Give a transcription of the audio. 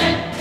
Austin.